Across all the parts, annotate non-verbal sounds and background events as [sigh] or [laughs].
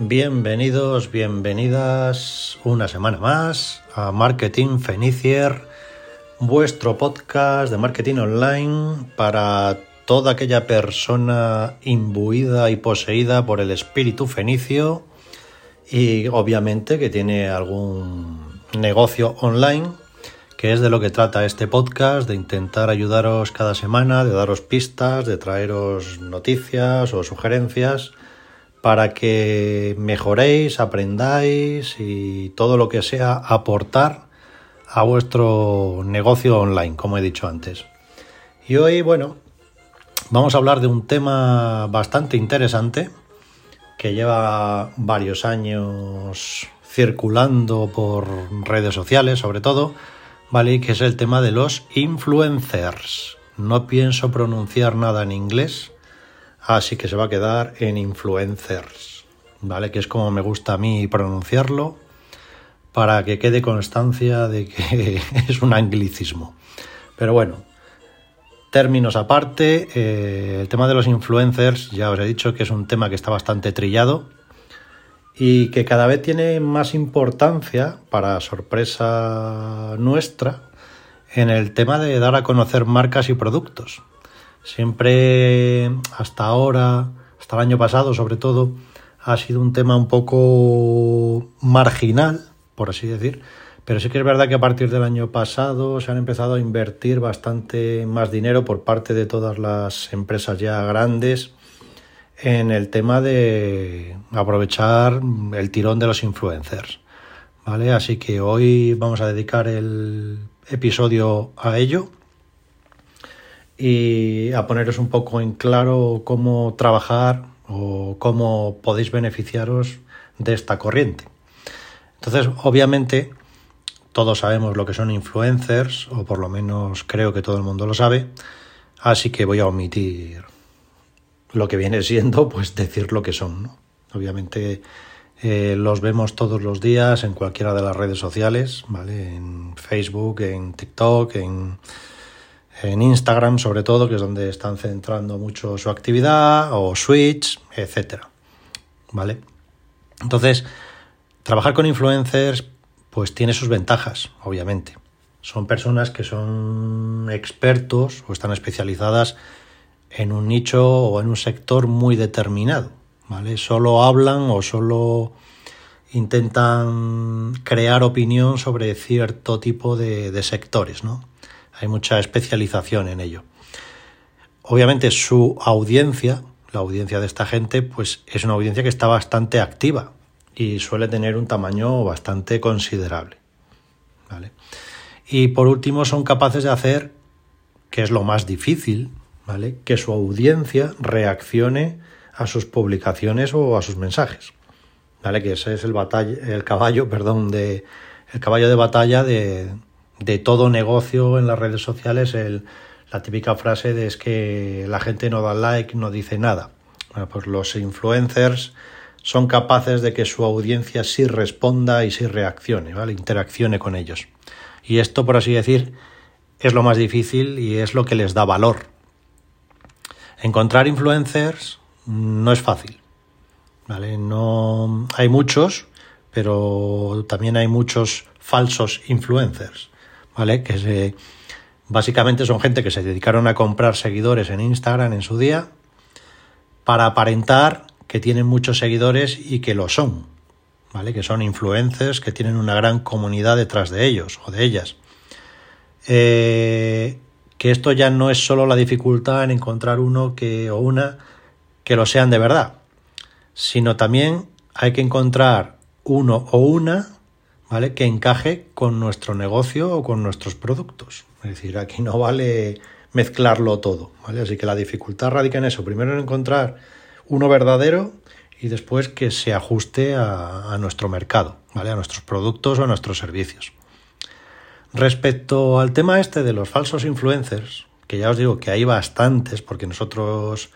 Bienvenidos, bienvenidas una semana más a Marketing Fenicier, vuestro podcast de marketing online para toda aquella persona imbuida y poseída por el espíritu fenicio y obviamente que tiene algún negocio online, que es de lo que trata este podcast, de intentar ayudaros cada semana, de daros pistas, de traeros noticias o sugerencias para que mejoréis, aprendáis y todo lo que sea aportar a vuestro negocio online, como he dicho antes. Y hoy, bueno, vamos a hablar de un tema bastante interesante que lleva varios años circulando por redes sociales, sobre todo, ¿vale? Que es el tema de los influencers. No pienso pronunciar nada en inglés, Así que se va a quedar en influencers, ¿vale? Que es como me gusta a mí pronunciarlo para que quede constancia de que [laughs] es un anglicismo. Pero bueno, términos aparte, eh, el tema de los influencers, ya os he dicho que es un tema que está bastante trillado y que cada vez tiene más importancia, para sorpresa nuestra, en el tema de dar a conocer marcas y productos. Siempre hasta ahora, hasta el año pasado sobre todo, ha sido un tema un poco marginal, por así decir, pero sí que es verdad que a partir del año pasado se han empezado a invertir bastante más dinero por parte de todas las empresas ya grandes en el tema de aprovechar el tirón de los influencers. ¿Vale? Así que hoy vamos a dedicar el episodio a ello y a poneros un poco en claro cómo trabajar o cómo podéis beneficiaros de esta corriente. Entonces, obviamente, todos sabemos lo que son influencers, o por lo menos creo que todo el mundo lo sabe, así que voy a omitir lo que viene siendo, pues decir lo que son. Obviamente eh, los vemos todos los días en cualquiera de las redes sociales, ¿vale? En Facebook, en TikTok, en en Instagram sobre todo, que es donde están centrando mucho su actividad, o Switch, etcétera. ¿Vale? Entonces, trabajar con influencers pues tiene sus ventajas, obviamente. Son personas que son expertos o están especializadas en un nicho o en un sector muy determinado, ¿vale? Solo hablan o solo intentan crear opinión sobre cierto tipo de, de sectores, ¿no? Hay mucha especialización en ello. Obviamente su audiencia, la audiencia de esta gente, pues es una audiencia que está bastante activa y suele tener un tamaño bastante considerable. ¿vale? Y por último son capaces de hacer, que es lo más difícil, ¿vale? que su audiencia reaccione a sus publicaciones o a sus mensajes. ¿Vale? Que ese es el, batalla, el caballo, perdón, de, el caballo de batalla de, de todo negocio en las redes sociales el, la típica frase de es que la gente no da like, no dice nada. Bueno, pues los influencers son capaces de que su audiencia sí responda y sí reaccione, ¿vale? Interaccione con ellos. Y esto, por así decir, es lo más difícil y es lo que les da valor. Encontrar influencers no es fácil. ¿Vale? No hay muchos, pero también hay muchos falsos influencers. ¿Vale? Que básicamente son gente que se dedicaron a comprar seguidores en Instagram en su día para aparentar que tienen muchos seguidores y que lo son, ¿vale? Que son influencers, que tienen una gran comunidad detrás de ellos o de ellas. Eh, que esto ya no es solo la dificultad en encontrar uno que, o una que lo sean de verdad, sino también hay que encontrar uno o una ¿vale? Que encaje con nuestro negocio o con nuestros productos. Es decir, aquí no vale mezclarlo todo, ¿vale? Así que la dificultad radica en eso. Primero en encontrar uno verdadero y después que se ajuste a, nuestro mercado, ¿vale? A nuestros productos o a nuestros servicios. Respecto al tema este de los falsos influencers, que ya os digo que hay bastantes, porque nosotros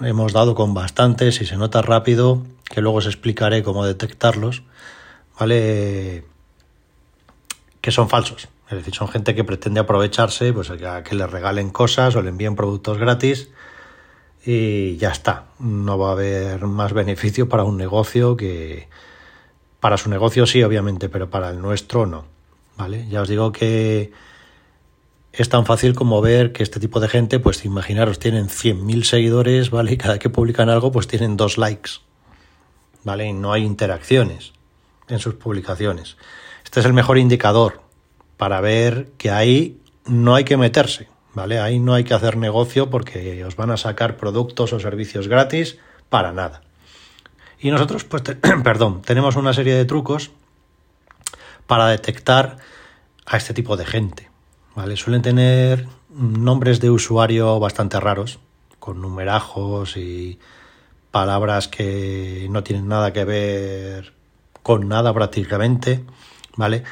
hemos dado con bastantes y se nota rápido, que luego os explicaré cómo detectarlos. ¿Vale? Que son falsos. Es decir, son gente que pretende aprovecharse, pues que le regalen cosas o le envíen productos gratis y ya está. No va a haber más beneficio para un negocio que para su negocio sí, obviamente, pero para el nuestro no. ¿Vale? Ya os digo que es tan fácil como ver que este tipo de gente, pues imaginaros, tienen 100.000 seguidores, ¿vale? Y cada que publican algo, pues tienen dos likes, ¿vale? Y no hay interacciones en sus publicaciones. Este es el mejor indicador para ver que ahí no hay que meterse, ¿vale? Ahí no hay que hacer negocio porque os van a sacar productos o servicios gratis para nada. Y nosotros, pues, [clears throat] perdón, tenemos una serie de trucos para detectar a este tipo de gente, ¿vale? Suelen tener nombres de usuario bastante raros, con numerajos y palabras que no tienen nada que ver con nada prácticamente, ¿vale?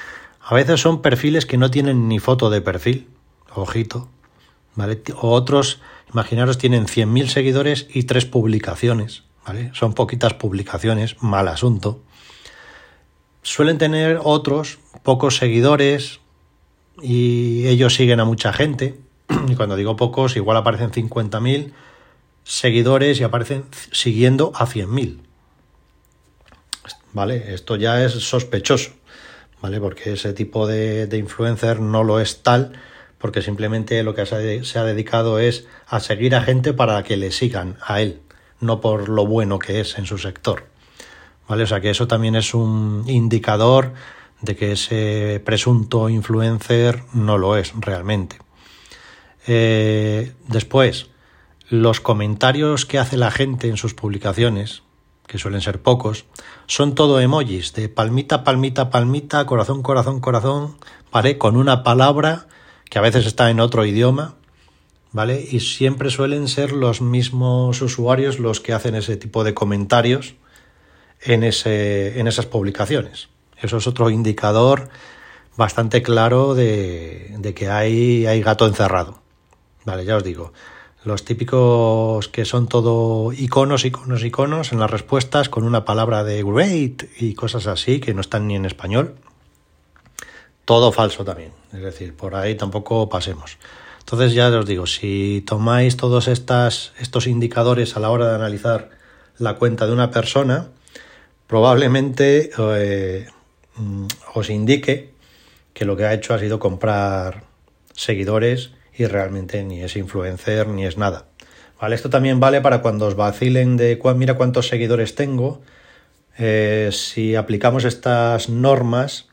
A veces son perfiles que no tienen ni foto de perfil, ojito, ¿vale? O otros, imaginaros, tienen 100.000 seguidores y tres publicaciones, ¿vale? Son poquitas publicaciones, mal asunto. Suelen tener otros pocos seguidores, y ellos siguen a mucha gente. [clears throat] Y cuando digo pocos, igual aparecen 50.000 seguidores y aparecen siguiendo a 100.000. ¿Vale? Esto ya es sospechoso, ¿vale? Porque ese tipo de, de influencer no lo es tal, porque simplemente lo que se ha dedicado es a seguir a gente para que le sigan a él, no por lo bueno que es en su sector. ¿Vale? O sea que eso también es un indicador de que ese presunto influencer no lo es realmente. Eh, después, los comentarios que hace la gente en sus publicaciones, que suelen ser pocos, son todo emojis de palmita, palmita, palmita, corazón, corazón, corazón, ¿vale? Con una palabra que a veces está en otro idioma, ¿vale? Y siempre suelen ser los mismos usuarios los que hacen ese tipo de comentarios en, ese, en esas publicaciones. Eso es otro indicador bastante claro de, que hay, hay gato encerrado. Vale, ya os digo. Los típicos que son todo iconos, iconos, iconos en las respuestas con una palabra de great y cosas así que no están ni en español. Todo falso también. Es decir, por ahí tampoco pasemos. Entonces ya os digo, si tomáis todos estas, estos indicadores a la hora de analizar la cuenta de una persona, probablemente eh, Mm, os indique que lo que ha hecho ha sido comprar seguidores y realmente ni es influencer ni es nada. ¿Vale? Esto también vale para cuando os vacilen de mira cuántos seguidores tengo. Eh, si aplicamos estas normas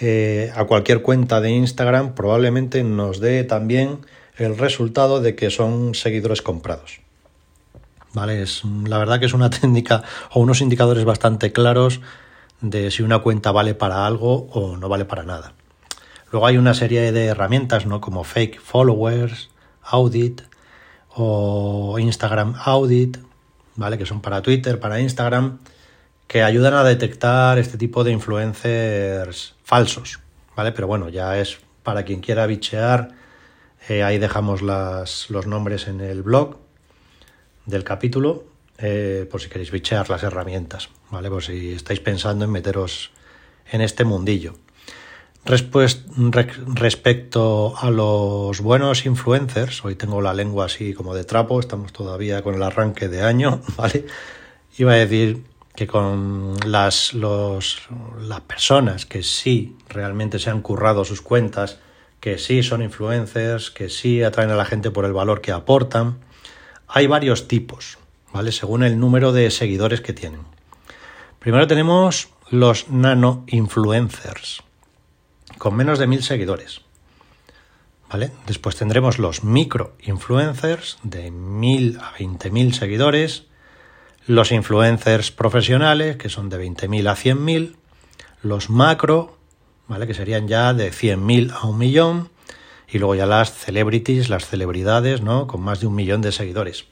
eh, a cualquier cuenta de Instagram, probablemente nos dé también el resultado de que son seguidores comprados. ¿Vale? Es, la verdad que es una [laughs] técnica o unos indicadores bastante claros de si una cuenta vale para algo o no vale para nada. Luego hay una serie de herramientas, ¿no? Como Fake Followers, Audit o Instagram Audit, ¿vale? Que son para Twitter, para Instagram, que ayudan a detectar este tipo de influencers falsos, ¿vale? Pero bueno, ya es para quien quiera bichear, eh, ahí dejamos las, los nombres en el blog del capítulo eh, por si queréis bichear las herramientas, ¿vale? Por si estáis pensando en meteros en este mundillo. Respecto a los buenos influencers, hoy tengo la lengua así como de trapo, estamos todavía con el arranque de año, [laughs] ¿vale? Iba a decir que con las, los, las personas que sí realmente se han currado sus cuentas, que sí son influencers, que sí atraen a la gente por el valor que aportan, hay varios tipos, ¿vale? Según el número de seguidores que tienen. Primero tenemos los nano influencers, con menos de mil seguidores. ¿Vale? Después tendremos los micro influencers de mil a veinte mil seguidores, los influencers profesionales, que son de 20.000 a 100.000, los macro, ¿vale? que serían ya de 100.000 a un millón, y luego ya las celebrities, las celebridades, ¿no? con más de un millón de seguidores.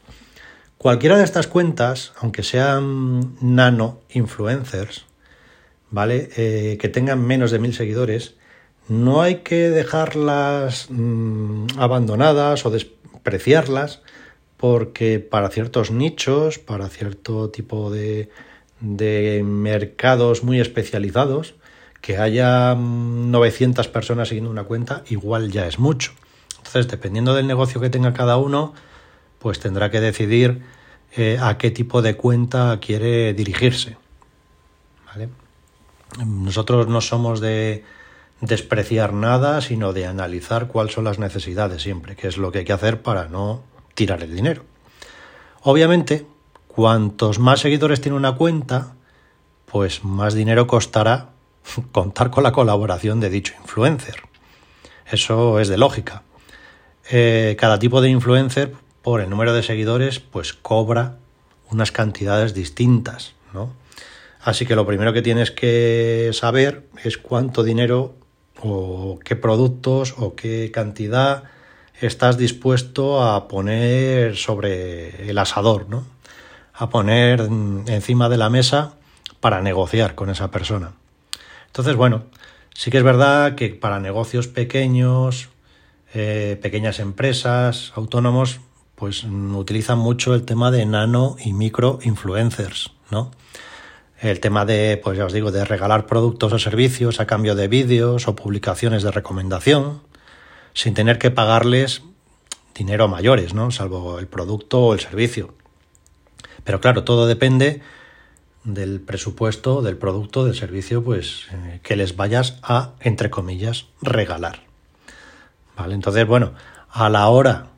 Cualquiera de estas cuentas, aunque sean nano influencers, ¿vale? Eh, que tengan menos de mil seguidores, no hay que dejarlas mm, abandonadas o despreciarlas porque para ciertos nichos, para cierto tipo de, de mercados muy especializados, que haya 900 personas siguiendo una cuenta, igual ya es mucho. Entonces, dependiendo del negocio que tenga cada uno, pues tendrá que decidir eh, a qué tipo de cuenta quiere dirigirse. Nosotros no somos de despreciar nada, sino de analizar cuáles son las necesidades siempre, que es lo que hay que hacer para no tirar el dinero. Obviamente, cuantos más seguidores tiene una cuenta, pues más dinero costará [laughs] contar con la colaboración de dicho influencer. Eso es de lógica. Eh, cada tipo de influencer, por el número de seguidores, pues cobra unas cantidades distintas, ¿no? Así que lo primero que tienes que saber es cuánto dinero o qué productos o qué cantidad estás dispuesto a poner sobre el asador, ¿no? A poner encima de la mesa para negociar con esa persona. Entonces, bueno, sí que es verdad que para negocios pequeños, eh, pequeñas empresas, autónomos, pues utilizan mucho el tema de nano y micro influencers, ¿no? El tema de, pues ya os digo, de regalar productos o servicios a cambio de vídeos o publicaciones de recomendación, sin tener que pagarles dinero mayores, ¿no? Salvo el producto o el servicio. Pero claro, todo depende del presupuesto, del producto, del servicio, pues eh, que les vayas a, entre comillas, regalar. ¿Vale? Entonces, bueno, a la hora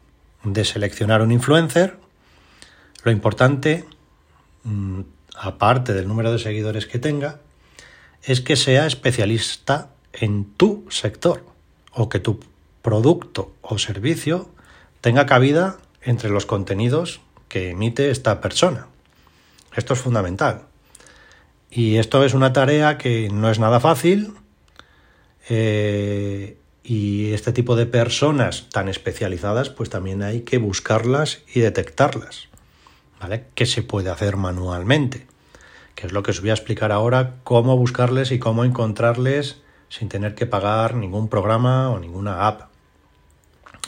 de seleccionar un influencer, lo importante, mm, aparte del número de seguidores que tenga, es que sea especialista en tu sector o que tu producto o servicio tenga cabida entre los contenidos que emite esta persona. Esto es fundamental. Y esto es una tarea que no es nada fácil eh, y este tipo de personas tan especializadas pues también hay que buscarlas y detectarlas, ¿vale? Que se puede hacer manualmente, que es lo que os voy a explicar ahora, cómo buscarles y cómo encontrarles sin tener que pagar ningún programa o ninguna app.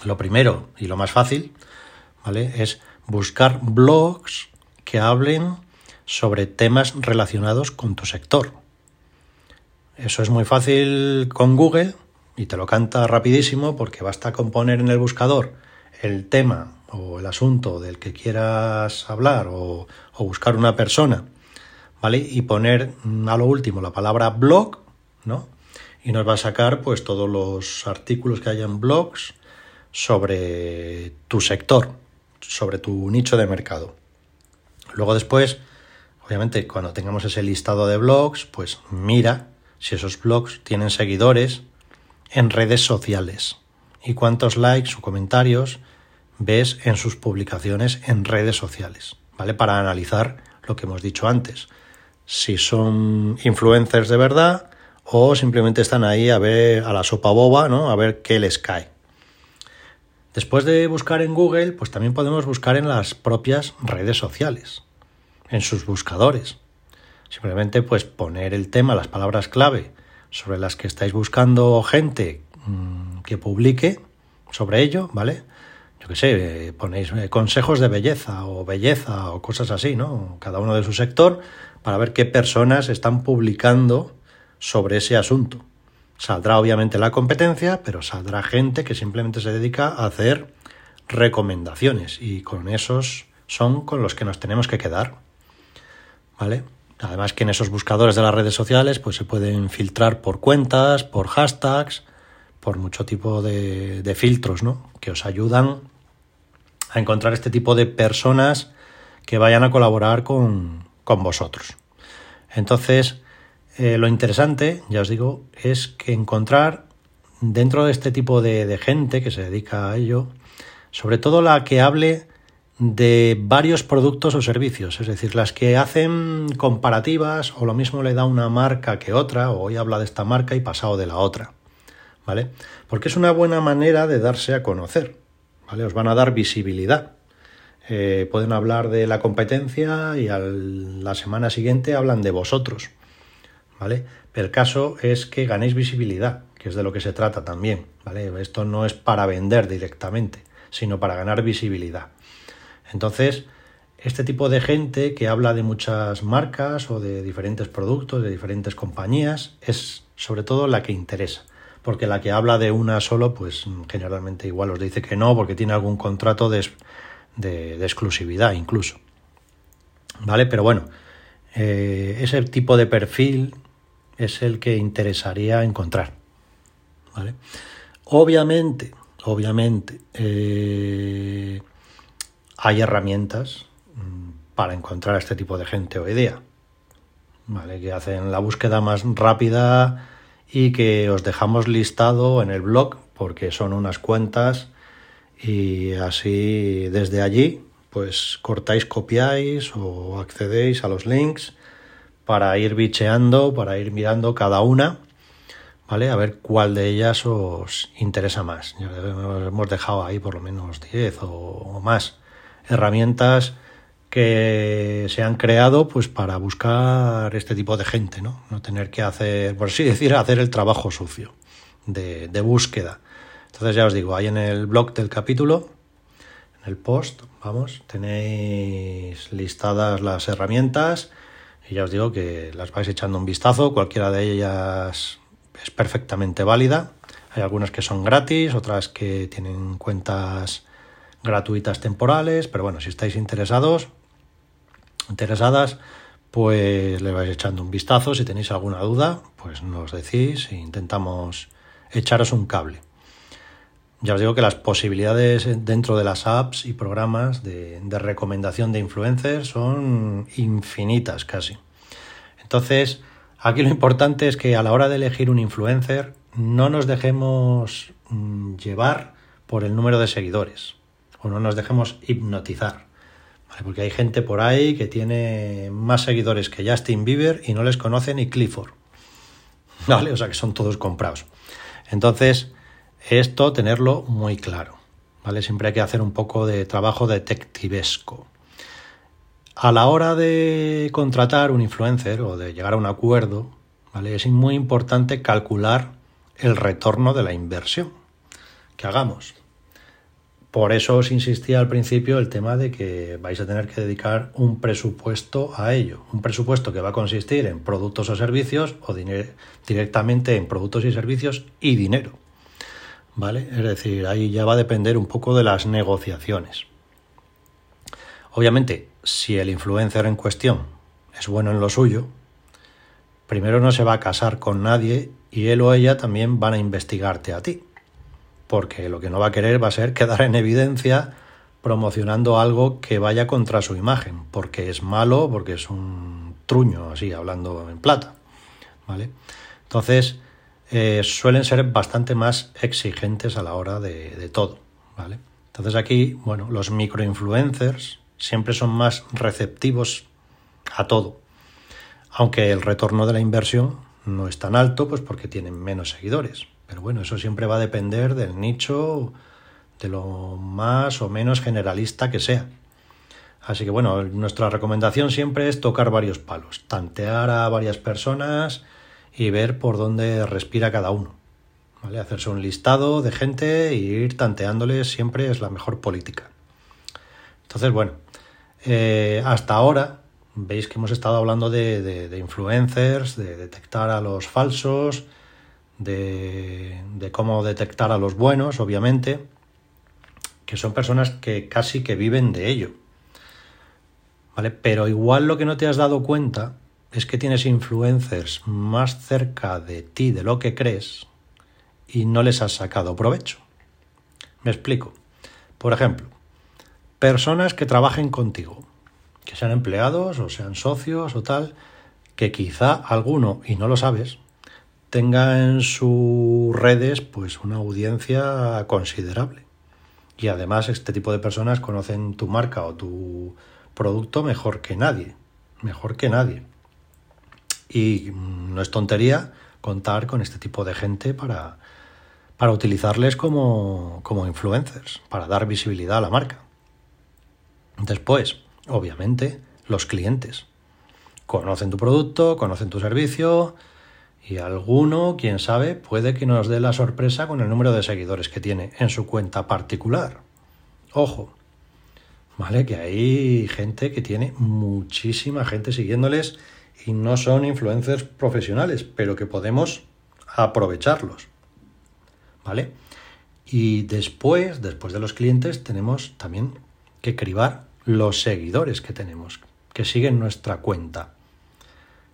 Lo primero y lo más fácil, ¿vale? Es buscar blogs que hablen sobre temas relacionados con tu sector. Eso es muy fácil con Google y te lo canta rapidísimo porque basta con poner en el buscador el tema o el asunto del que quieras hablar o, buscar una persona, ¿vale? Y poner a lo último la palabra blog, ¿no? Y nos va a sacar pues todos los artículos que hay en blogs sobre tu sector, sobre tu nicho de mercado. Luego después Obviamente, cuando tengamos ese listado de blogs, pues mira si esos blogs tienen seguidores en redes sociales y cuántos likes o comentarios ves en sus publicaciones en redes sociales, ¿vale? Para analizar lo que hemos dicho antes, si son influencers de verdad o simplemente están ahí a ver a la sopa boba, ¿no? A ver qué les cae. Después de buscar en Google, pues también podemos buscar en las propias redes sociales en sus buscadores. Simplemente pues poner el tema, las palabras clave sobre las que estáis buscando gente mm, que publique sobre ello, ¿vale? Yo qué sé, ponéis eh, consejos de belleza o belleza o cosas así, ¿no? Cada uno de su sector para ver qué personas están publicando sobre ese asunto. Saldrá obviamente la competencia, pero saldrá gente que simplemente se dedica a hacer recomendaciones y con esos son con los que nos tenemos que quedar. ¿vale? Además que en esos buscadores de las redes sociales pues se pueden filtrar por cuentas, por hashtags, por mucho tipo de, filtros, ¿no? Que os ayudan a encontrar este tipo de personas que vayan a colaborar con, vosotros. Entonces, eh, lo interesante, ya os digo, es que encontrar dentro de este tipo de, de gente que se dedica a ello, sobre todo la que hable de varios productos o servicios, es decir, las que hacen comparativas o lo mismo le da una marca que otra, o hoy habla de esta marca y pasado de la otra, ¿vale? Porque es una buena manera de darse a conocer, Os van a dar visibilidad. Eh, pueden hablar de la competencia y la semana siguiente hablan de vosotros, ¿vale? El caso es que ganéis visibilidad, que es de lo que se trata también, ¿vale? Esto no es para vender directamente, sino para ganar visibilidad. Entonces, este tipo de gente que habla de muchas marcas o de diferentes productos, de diferentes compañías, es sobre todo la que interesa. Porque la que habla de una solo, pues generalmente igual os dice que no, porque tiene algún contrato de, exclusividad incluso. ¿Vale? Pero bueno, eh, ese tipo de perfil es el que interesaría encontrar. ¿Vale? Obviamente, obviamente, eh, hay herramientas mm, para encontrar a este tipo de gente hoy día. ¿Vale? Que hacen la búsqueda más rápida y que os dejamos listado en el blog porque son unas cuentas y así desde allí pues cortáis, copiáis o accedéis a los links para ir bicheando, para ir mirando cada una, ¿vale? A ver cuál de ellas os interesa más. Hemos dejado ahí por lo menos 10 o, más herramientas que se han creado pues para buscar este tipo de gente, ¿no? No tener que hacer, por así decir, hacer el trabajo sucio de, búsqueda. Entonces ya os digo, ahí en el blog del capítulo, en el post, vamos, tenéis listadas las herramientas y ya os digo que las vais echando un vistazo, cualquiera de ellas es perfectamente válida. Hay algunas que son gratis, otras que tienen cuentas gratuitas temporales, pero bueno, si estáis interesados, interesadas, pues le vais echando un vistazo. Si tenéis alguna duda, pues nos decís e intentamos echaros un cable. Ya os digo que las posibilidades dentro de las apps y programas de, recomendación de influencers son infinitas casi. Entonces, aquí lo importante es que a la hora de elegir un influencer no nos dejemos mm, llevar por el número de seguidores o no nos dejemos hipnotizar. Porque hay gente por ahí que tiene más seguidores que Justin Bieber y no les conoce ni Clifford. [laughs] ¿Vale? O sea que son todos comprados. Entonces, esto tenerlo muy claro. ¿vale? Siempre hay que hacer un poco de trabajo detectivesco. A la hora de contratar un influencer o de llegar a un acuerdo, ¿vale? es muy importante calcular el retorno de la inversión que hagamos. Por eso os insistía al principio el tema de que vais a tener que dedicar un presupuesto a ello. Un presupuesto que va a consistir en productos o servicios o directamente en productos y servicios y dinero. ¿vale? Es decir, ahí ya va a depender un poco de las negociaciones. Obviamente, si el influencer en cuestión es bueno en lo suyo, primero no se va a casar con nadie y él o ella también van a investigarte a ti. Porque lo que no va a querer va a ser quedar en evidencia promocionando algo que vaya contra su imagen, porque es malo, porque es un truño, así, hablando en plata. ¿Vale? Entonces, eh, suelen ser bastante más exigentes a la hora de, todo. ¿vale? Entonces aquí, bueno, los microinfluencers siempre son más receptivos a todo. Aunque el retorno de la inversión no es tan alto, pues porque tienen menos seguidores. Pero bueno, eso siempre va a depender del nicho, de lo más o menos generalista que sea. Así que bueno, nuestra recomendación siempre es tocar varios palos, tantear a varias personas y ver por dónde respira cada uno. ¿vale? Hacerse un listado de gente e ir tanteándoles siempre es la mejor política. Entonces, bueno, eh, hasta ahora veis que hemos estado hablando de, de, influencers, de detectar a los falsos, de, de, cómo detectar a los buenos, obviamente, que son personas que casi que viven de ello. ¿Vale? Pero igual lo que no te has dado cuenta es que tienes influencers más cerca de ti de lo que crees y no les has sacado provecho. Me explico. Por ejemplo, personas que trabajen contigo, que sean empleados o sean socios o tal, que quizá alguno, y no lo sabes, tenga en sus redes pues una audiencia considerable. Y además este tipo de personas conocen tu marca o tu producto mejor que nadie, mejor que nadie. Y no es tontería contar con este tipo de gente para, para utilizarles como, como influencers, para dar visibilidad a la marca. Después, obviamente, los clientes. Conocen tu producto, conocen tu servicio y alguno, quién sabe, puede que nos dé la sorpresa con el número de seguidores que tiene en su cuenta particular. Ojo, ¿vale? Que hay gente que tiene muchísima gente siguiéndoles y no son influencers profesionales, pero que podemos aprovecharlos. ¿Vale? Y después, después de los clientes, tenemos también que cribar los seguidores que tenemos, que siguen nuestra cuenta.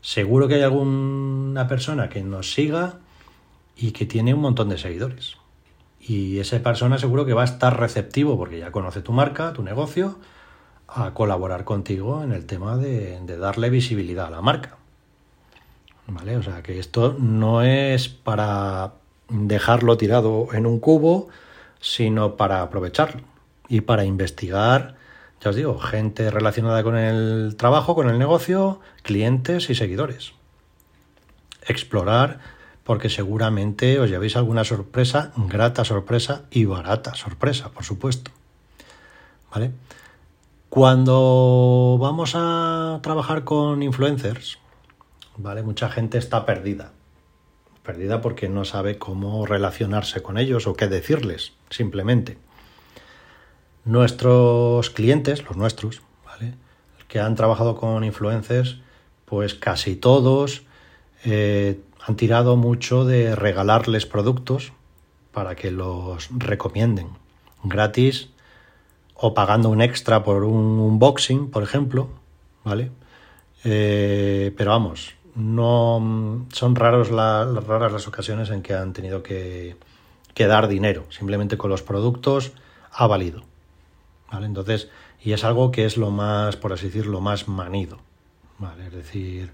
Seguro que hay alguna persona que nos siga y que tiene un montón de seguidores. Y esa persona seguro que va a estar receptivo porque ya conoce tu marca, tu negocio, a colaborar contigo en el tema de, darle visibilidad a la marca. ¿Vale? O sea que esto no es para dejarlo tirado en un cubo, sino para aprovecharlo y para investigar, ya os digo, gente relacionada con el trabajo, con el negocio, clientes y seguidores. Explorar porque seguramente os llevéis alguna sorpresa, grata sorpresa y barata sorpresa, por supuesto. ¿Vale? Cuando vamos a trabajar con influencers, ¿vale? Mucha gente está perdida. Perdida porque no sabe cómo relacionarse con ellos o qué decirles, simplemente. Nuestros clientes, los nuestros, ¿vale? Que han trabajado con influencers, pues casi todos eh, han tirado mucho de regalarles productos para que los recomienden gratis o pagando un extra por un unboxing, por ejemplo, ¿vale? Eh, pero vamos, no son raros raras las ocasiones en que han tenido que, dar dinero. Simplemente con los productos ha valido. Entonces, y es algo que es lo más, por así decirlo, más manido. ¿Vale? Es decir,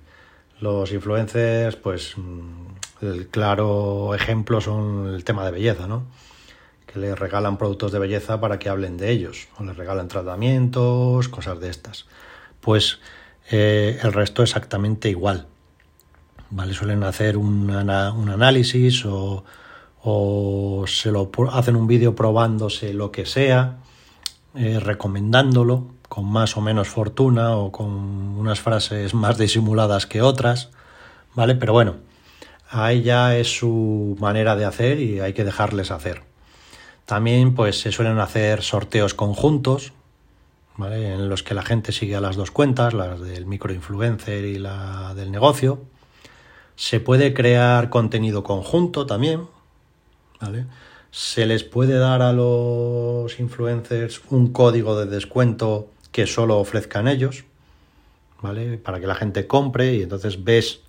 los influencers, pues mm, el claro ejemplo son el tema de belleza, ¿no? Que le regalan productos de belleza para que hablen de ellos, o les regalan tratamientos, cosas de estas. Pues eh, el resto exactamente igual. ¿Vale? Suelen hacer un, un análisis o, o, se lo hacen un vídeo probándose lo que sea, eh, recomendándolo con más o menos fortuna o con unas frases más disimuladas que otras, ¿vale? Pero bueno, ahí ya es su manera de hacer y hay que dejarles hacer. También pues se suelen hacer sorteos conjuntos, ¿vale? En los que la gente sigue a las dos cuentas, las del microinfluencer y la del negocio. Se puede crear contenido conjunto también, ¿vale? Se les puede dar a los influencers un código de descuento que solo ofrezcan ellos, ¿vale? Para que la gente compre y entonces ves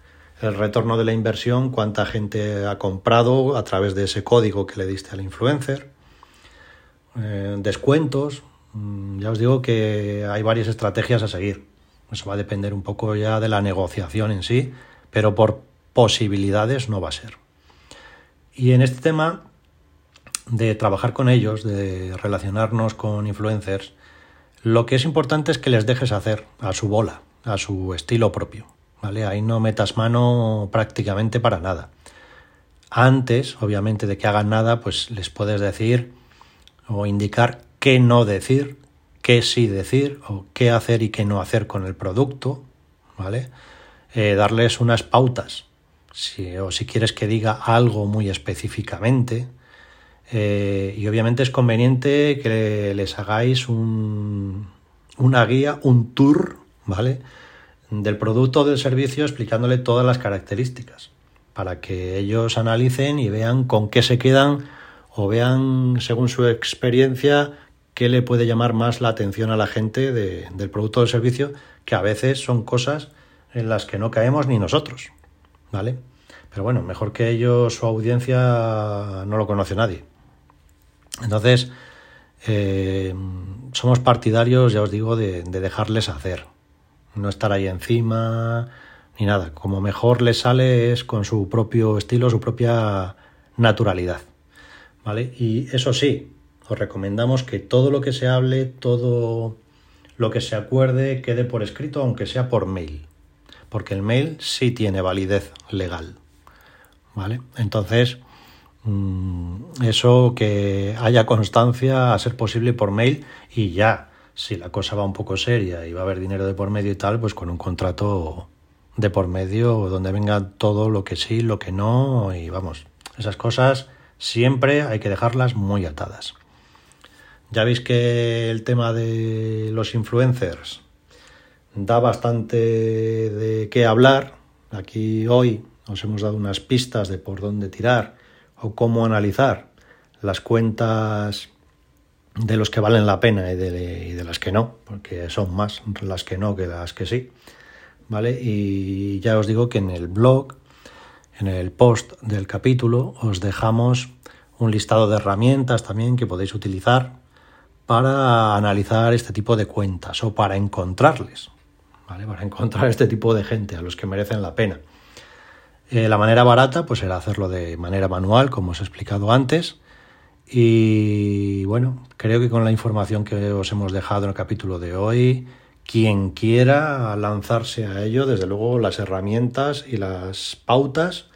el retorno de la inversión, cuánta gente ha comprado a través de ese código que le diste al influencer, eh, descuentos. Mm, ya os digo que hay varias estrategias a seguir. Eso va a depender un poco ya de la negociación en sí, pero por posibilidades no va a ser. Y en este tema de trabajar con ellos, de relacionarnos con influencers, lo que es importante es que les dejes hacer a su bola, a su estilo propio. ¿vale? Ahí no metas mano prácticamente para nada. Antes, obviamente, de que hagan nada, pues les puedes decir o indicar qué no decir, qué sí decir, o qué hacer y qué no hacer con el producto, ¿vale? Eh, darles unas pautas, o si quieres que diga algo muy específicamente, eh, y obviamente es conveniente que les hagáis un, una guía, un tour, ¿vale? Del producto o del servicio explicándole todas las características para que ellos analicen y vean con qué se quedan o vean, según su experiencia, qué le puede llamar más la atención a la gente del producto o del servicio, que a veces son cosas en las que no caemos ni nosotros, ¿vale? Pero bueno, mejor que ellos, su audiencia no lo conoce nadie. Entonces, eh, somos partidarios, ya os digo, de, dejarles hacer, no estar ahí encima ni nada. Como mejor les sale es con su propio estilo, su propia naturalidad. ¿Vale? Y eso sí, os recomendamos que todo lo que se hable, todo lo que se acuerde, quede por escrito, aunque sea por mail. Porque el mail sí tiene validez legal. ¿Vale? Entonces, eso que haya constancia a ser posible por mail y ya, si la cosa va un poco seria y va a haber dinero de por medio y tal, pues con un contrato de por medio donde venga todo lo que sí, lo que no y vamos, esas cosas siempre hay que dejarlas muy atadas. Ya veis que el tema de los influencers da bastante de qué hablar. Aquí hoy os hemos dado unas pistas de por dónde tirar o cómo analizar las cuentas de los que valen la pena y de, las que no, porque son más las que no que las que sí. ¿Vale? Y ya os digo que en el blog, en el post del capítulo, os dejamos un listado de herramientas también que podéis utilizar para analizar este tipo de cuentas o para encontrarles, ¿vale? Para encontrar este tipo de gente a los que merecen la pena. Eh, la manera barata pues era hacerlo de manera manual, como os he explicado antes. Y bueno, creo que con la información que os hemos dejado en el capítulo de hoy, quien quiera lanzarse a ello, desde luego las herramientas y las pautas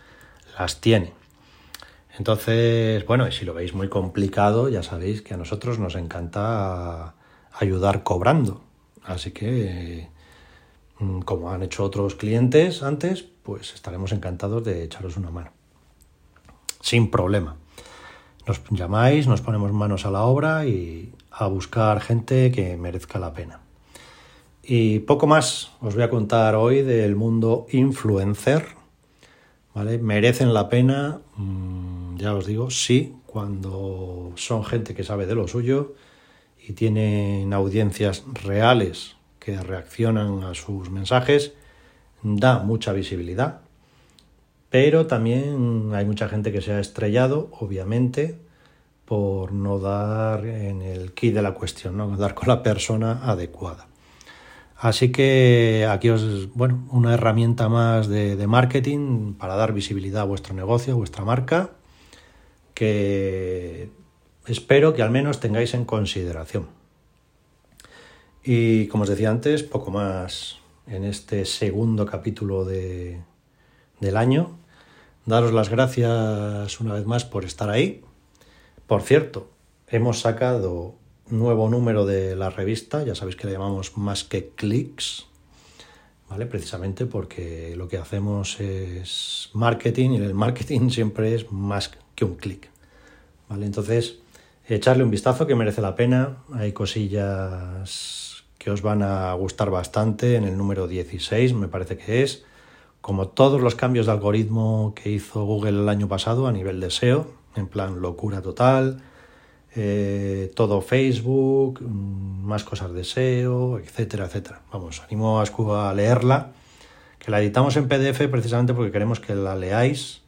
las tiene. Entonces, bueno, y si lo veis muy complicado, ya sabéis que a nosotros nos encanta ayudar cobrando. Así que, mm, como han hecho otros clientes antes, pues estaremos encantados de echaros una mano. Sin problema. Nos llamáis, nos ponemos manos a la obra y a buscar gente que merezca la pena. Y poco más os voy a contar hoy del mundo influencer. ¿Vale? Merecen la pena, mm, ya os digo, sí, cuando son gente que sabe de lo suyo y tienen audiencias reales que reaccionan a sus mensajes, da mucha visibilidad. Pero también hay mucha gente que se ha estrellado, obviamente, por no dar en el key de la cuestión, no dar con la persona adecuada. Así que aquí os, bueno, una herramienta más de, marketing para dar visibilidad a vuestro negocio, a vuestra marca, que espero que al menos tengáis en consideración. Y como os decía antes, poco más en este segundo capítulo de, del año. Daros las gracias una vez más por estar ahí. Por cierto, hemos sacado nuevo número de la revista, ya sabéis que le llamamos más que clics, ¿vale? Precisamente porque lo que hacemos es marketing y el marketing [laughs] siempre es más que un clic, ¿vale? Entonces, echarle un vistazo que merece la pena, hay cosillas que os van a gustar bastante en el número 16, me parece que es, como todos los cambios de algoritmo que hizo Google el año pasado a nivel de SEO, en plan locura total, eh, todo Facebook, mm, más cosas de SEO, etcétera, etcétera. Vamos, animo a, a leerla, que la editamos en PDF precisamente porque queremos que la leáis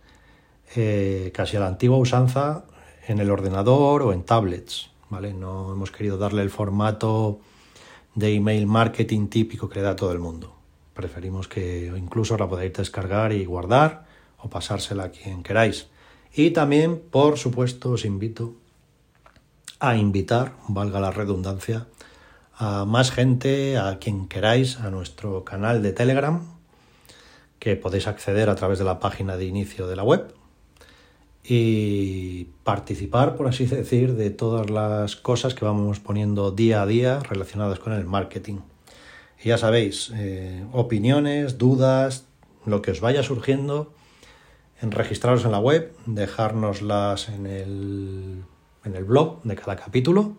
eh, casi a la antigua usanza en el ordenador o en tablets, ¿vale? No hemos querido darle el formato de email marketing típico que le da todo el mundo. Preferimos que incluso la podáis descargar y guardar o pasársela a quien queráis. Y también, por supuesto, os invito a invitar, valga la redundancia, a más gente, a quien queráis, a nuestro canal de Telegram, que podéis acceder a través de la página de inicio de la web y participar, por así decir, de todas las cosas que vamos poniendo día a día relacionadas con el marketing. Y ya sabéis, eh, opiniones, dudas, lo que os vaya surgiendo, en registraros en la web, dejárnoslas en el en el blog de cada capítulo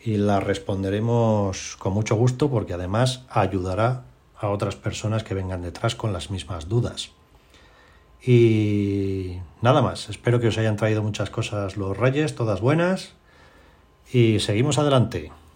y la responderemos con mucho gusto porque además ayudará a otras personas que vengan detrás con las mismas dudas. Y nada más, espero que os hayan traído muchas cosas los reyes, todas buenas, y seguimos adelante.